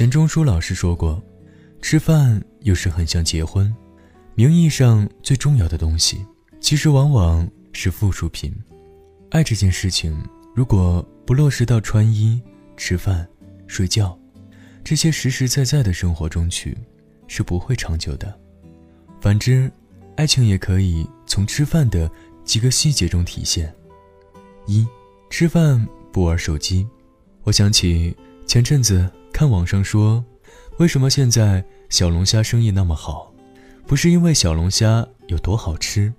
钱钟书老师说过，吃饭有时很像结婚，名义上最重要的东西，其实往往是附属品。爱这件事情，如果不落实到穿衣、吃饭、睡觉这些实实在在的生活中去，是不会长久的。反之，爱情也可以从吃饭的几个细节中体现。一，吃饭不玩手机。我想起前阵子看网上说，为什么现在小龙虾生意那么好？不是因为小龙虾有多好吃，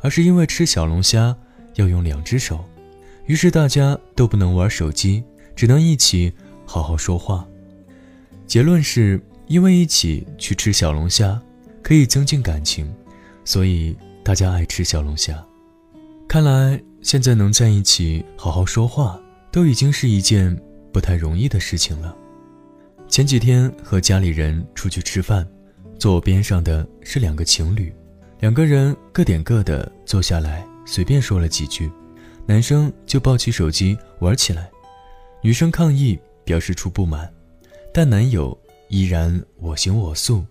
而是因为吃小龙虾要用两只手，于是大家都不能玩手机，只能一起好好说话。结论是因为一起去吃小龙虾可以增进感情，所以大家爱吃小龙虾。看来现在能在一起好好说话。都已经是一件不太容易的事情了。前几天和家里人出去吃饭，坐我边上的是两个情侣，两个人各点各的，坐下来随便说了几句，男生就抱起手机玩起来，女生抗议表示出不满，但男友依然我行我素，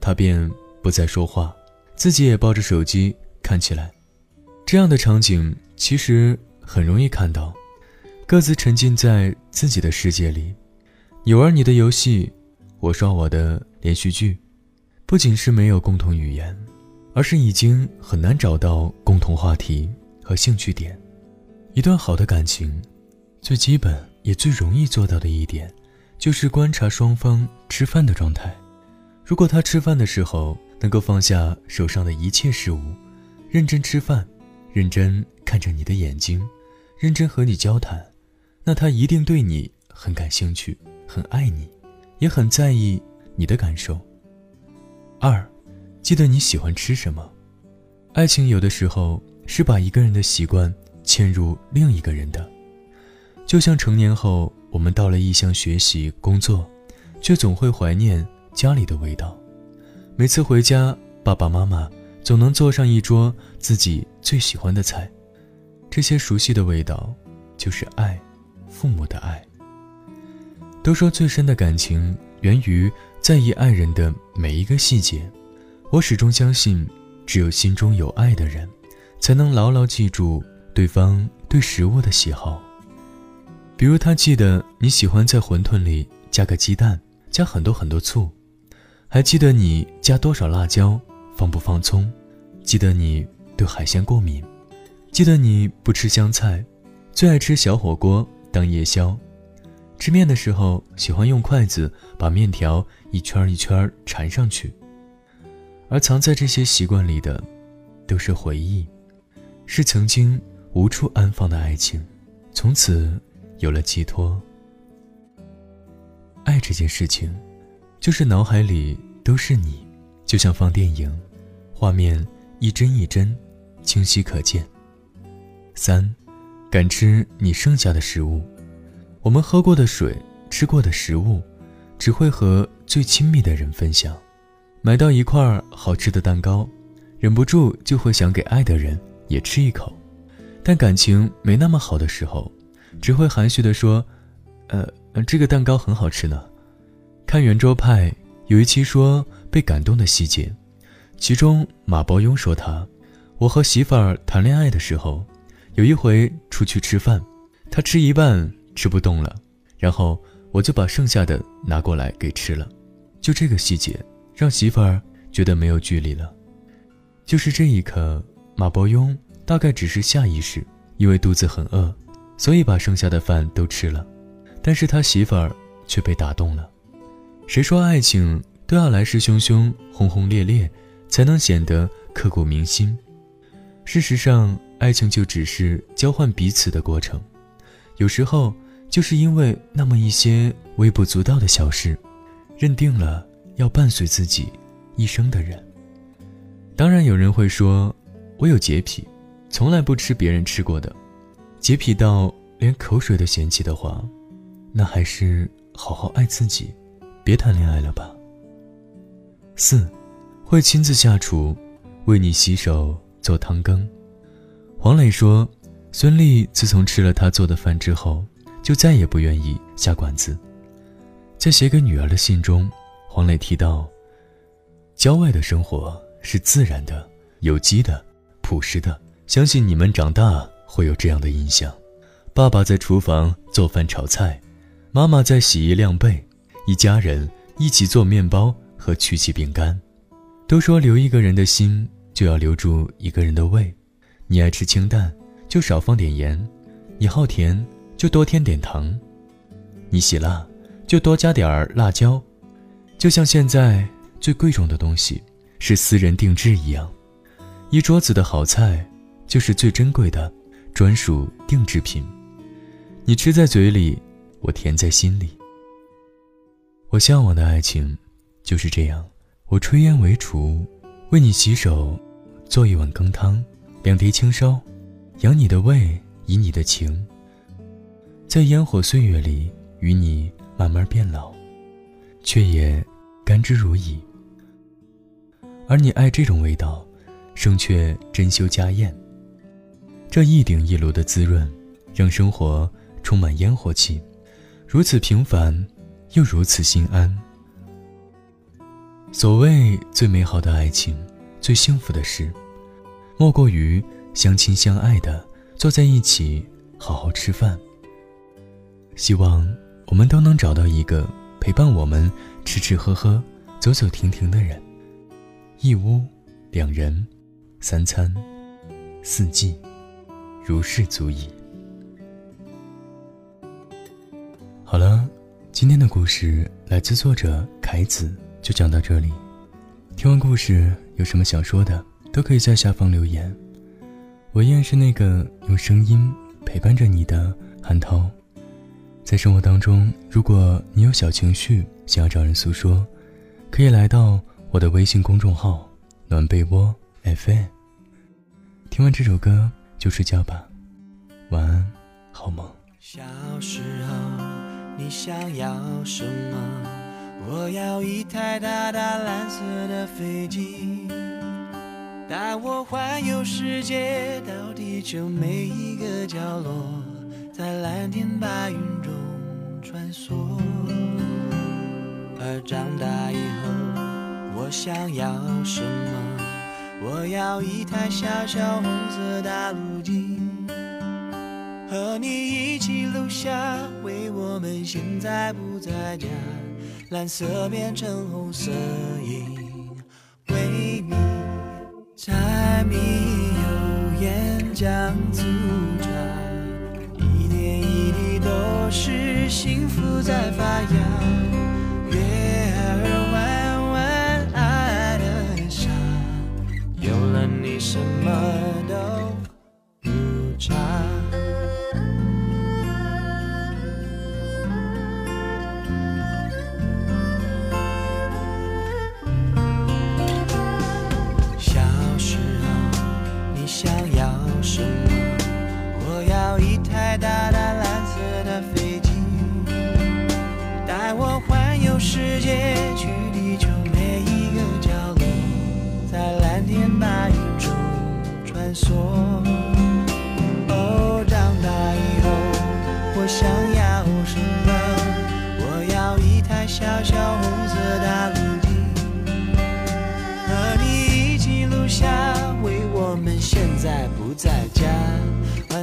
他便不再说话，自己也抱着手机看起来。这样的场景其实很容易看到。各自沉浸在自己的世界里，你玩你的游戏，我刷我的连续剧，不仅是没有共同语言，而是已经很难找到共同话题和兴趣点。一段好的感情，最基本也最容易做到的一点，就是观察双方吃饭的状态。如果他吃饭的时候能够放下手上的一切事物，认真吃饭，认真看着你的眼睛，认真和你交谈。那他一定对你很感兴趣，很爱你，也很在意你的感受。二，记得你喜欢吃什么。爱情有的时候是把一个人的习惯嵌入另一个人的，就像成年后我们到了异乡学习工作，却总会怀念家里的味道。每次回家，爸爸妈妈总能做上一桌自己最喜欢的菜，这些熟悉的味道，就是爱。父母的爱。都说最深的感情源于在意爱人的每一个细节，我始终相信，只有心中有爱的人，才能牢牢记住对方对食物的喜好。比如，他记得你喜欢在馄饨里加个鸡蛋，加很多很多醋，还记得你加多少辣椒，放不放葱，记得你对海鲜过敏，记得你不吃香菜，最爱吃小火锅。当夜宵，吃面的时候喜欢用筷子把面条一圈一圈缠上去。而藏在这些习惯里的，都是回忆，是曾经无处安放的爱情，从此有了寄托。爱这件事情，就是脑海里都是你，就像放电影，画面一帧一帧，清晰可见。三。敢吃你剩下的食物，我们喝过的水、吃过的食物，只会和最亲密的人分享。买到一块好吃的蛋糕，忍不住就会想给爱的人也吃一口。但感情没那么好的时候，只会含蓄地说：“呃，这个蛋糕很好吃呢。”看圆桌派有一期说被感动的细节，其中马伯庸说他：“我和媳妇儿谈恋爱的时候。”有一回出去吃饭，他吃一半吃不动了，然后我就把剩下的拿过来给吃了。就这个细节，让媳妇儿觉得没有距离了。就是这一刻，马伯庸大概只是下意识，因为肚子很饿，所以把剩下的饭都吃了。但是他媳妇儿却被打动了。谁说爱情都要来势汹汹、轰轰烈烈，才能显得刻骨铭心？事实上。爱情就只是交换彼此的过程，有时候就是因为那么一些微不足道的小事，认定了要伴随自己一生的人。当然，有人会说，我有洁癖，从来不吃别人吃过的，洁癖到连口水都嫌弃的话，那还是好好爱自己，别谈恋爱了吧。四，会亲自下厨，为你洗手做汤羹。黄磊说：“孙俪自从吃了他做的饭之后，就再也不愿意下馆子。在写给女儿的信中，黄磊提到，郊外的生活是自然的、有机的、朴实的。相信你们长大会有这样的印象：爸爸在厨房做饭炒菜，妈妈在洗衣晾被，一家人一起做面包和曲奇饼干。都说留一个人的心，就要留住一个人的胃。你爱吃清淡，就少放点盐；你好甜，就多添点糖；你喜辣，就多加点儿辣椒。就像现在最贵重的东西是私人定制一样，一桌子的好菜。就是最珍贵的专属定制品，你吃在嘴里，我甜在心里。我向往的爱情就是这样，我炊烟为厨，为你洗手，做一碗羹汤，两碟青烧，养你的胃，以你的情，在烟火岁月里与你慢慢变老，却也甘之如饴。而你爱这种味道，胜却珍馐家宴。这一鼎一炉的滋润，让生活充满烟火气，如此平凡，又如此心安。所谓最美好的爱情，最幸福的事，莫过于相亲相爱的坐在一起，好好吃饭。希望我们都能找到一个陪伴我们吃吃喝喝、走走停停的人。一屋两人，三餐，四季。如是足矣。好了，今天的故事来自作者凯子，就讲到这里。听完故事有什么想说的，都可以在下方留言。我依然是那个用声音陪伴着你的韩涛。在生活当中，如果你有小情绪想要找人诉说，可以来到我的微信公众号“暖被窝 FM”。听完这首歌。就睡觉吧，晚安，好梦。小时候你想要什么？我要一台大大蓝色的飞机，带我环游世界，到地球每一个角落，在蓝天白云中穿梭。而长大以后，我想要什么？我要一台小小红色大陆机，和你一起留下为我们现在不在家，蓝色变成红色影，为你柴米油盐酱醋茶，一点一滴都是幸福在发芽。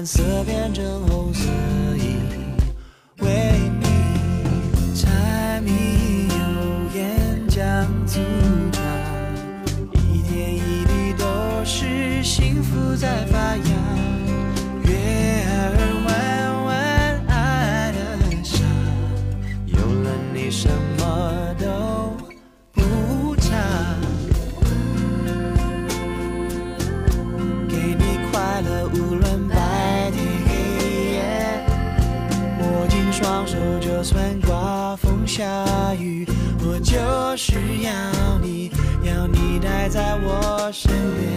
蓝色变成红色影，为你柴米油盐酱醋茶，一点一滴都是。幸福在发芽，月儿弯弯爱的傻，有了你生命就算刮风下雨，我就是要你，要你待在我身边。